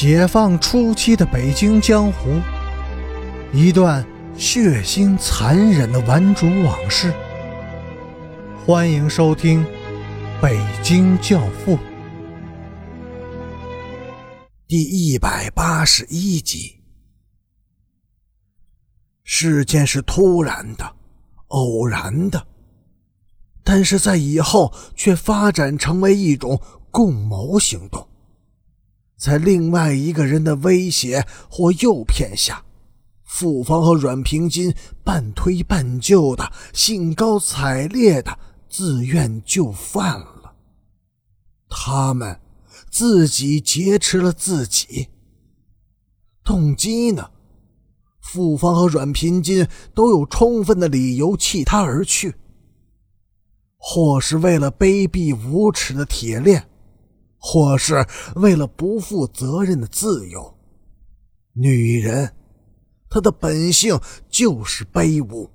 解放初期的北京江湖，一段血腥残忍的顽主往事。欢迎收听《北京教父》第一百八十一集。事件是突然的、偶然的，但是在以后却发展成为一种共谋行动。在另外一个人的威胁或诱骗下，傅芳和阮平金半推半就的、兴高采烈的自愿就范了。他们自己劫持了自己。动机呢？傅芳和阮平金都有充分的理由弃他而去，或是为了卑鄙无耻的铁链。或是为了不负责任的自由，女人，她的本性就是卑污。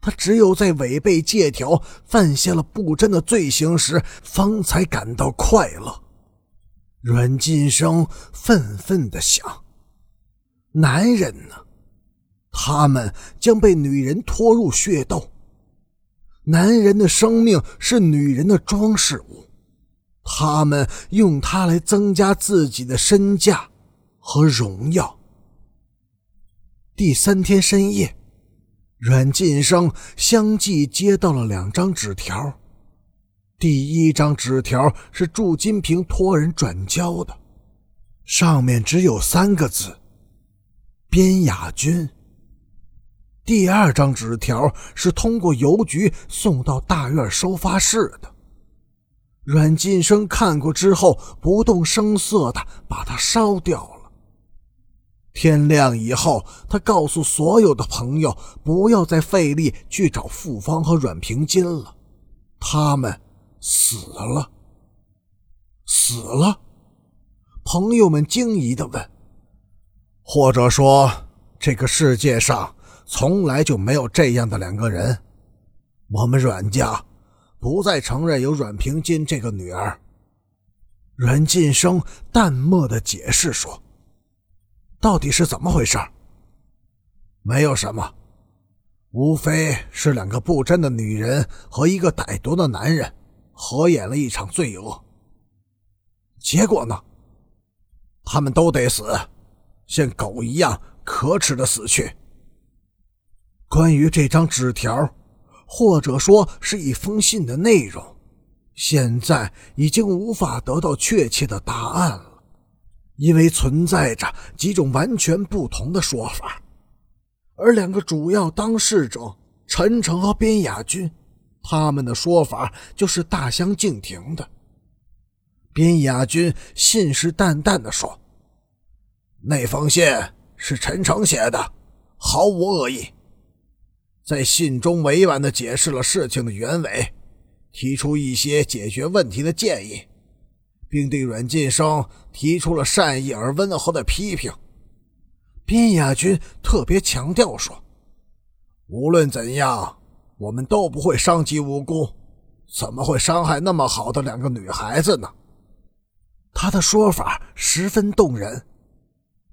她只有在违背借条、犯下了不贞的罪行时，方才感到快乐。阮晋生愤愤地想：男人呢？他们将被女人拖入血斗。男人的生命是女人的装饰物。他们用它来增加自己的身价和荣耀。第三天深夜，阮晋生相继接到了两张纸条。第一张纸条是祝金平托人转交的，上面只有三个字：“边雅君。”第二张纸条是通过邮局送到大院收发室的。阮晋生看过之后，不动声色的把它烧掉了。天亮以后，他告诉所有的朋友，不要再费力去找傅芳和阮平金了，他们死了。死了？朋友们惊疑的问。或者说，这个世界上从来就没有这样的两个人，我们阮家。不再承认有阮平金这个女儿。阮晋生淡漠的解释说：“到底是怎么回事？没有什么，无非是两个不贞的女人和一个歹毒的男人合演了一场罪恶。结果呢？他们都得死，像狗一样可耻的死去。关于这张纸条。”或者说是一封信的内容，现在已经无法得到确切的答案了，因为存在着几种完全不同的说法。而两个主要当事者陈诚和边雅君，他们的说法就是大相径庭的。边雅君信誓旦旦地说：“那封信是陈诚写的，毫无恶意。”在信中委婉地解释了事情的原委，提出一些解决问题的建议，并对阮晋生提出了善意而温和的批评。边雅君特别强调说：“无论怎样，我们都不会伤及无辜，怎么会伤害那么好的两个女孩子呢？”他的说法十分动人，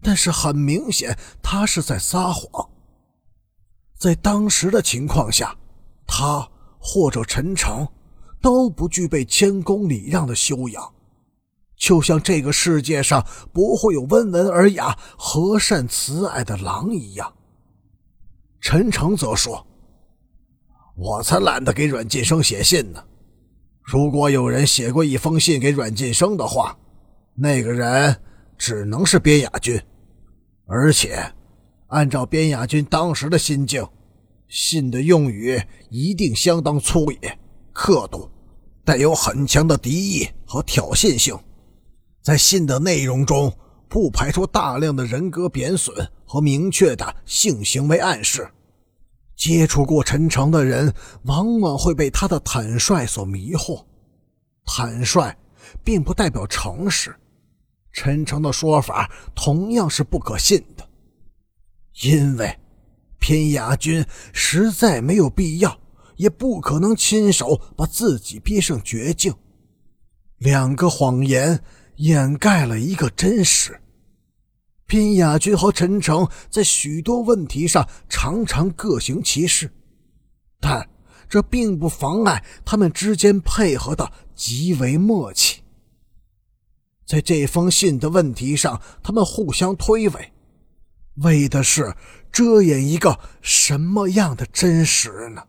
但是很明显，他是在撒谎。在当时的情况下，他或者陈诚都不具备谦恭礼让的修养，就像这个世界上不会有温文尔雅、和善慈爱的狼一样。陈诚则说：“我才懒得给阮晋生写信呢。如果有人写过一封信给阮晋生的话，那个人只能是边雅君，而且。”按照边雅君当时的心境，信的用语一定相当粗野、刻毒，带有很强的敌意和挑衅性。在信的内容中，不排除大量的人格贬损和明确的性行为暗示。接触过陈诚的人，往往会被他的坦率所迷惑。坦率并不代表诚实，陈诚的说法同样是不可信的。因为偏雅君实在没有必要，也不可能亲手把自己逼上绝境。两个谎言掩盖了一个真实，边雅君和陈诚在许多问题上常常各行其事，但这并不妨碍他们之间配合的极为默契。在这封信的问题上，他们互相推诿，为的是遮掩一个什么样的真实呢？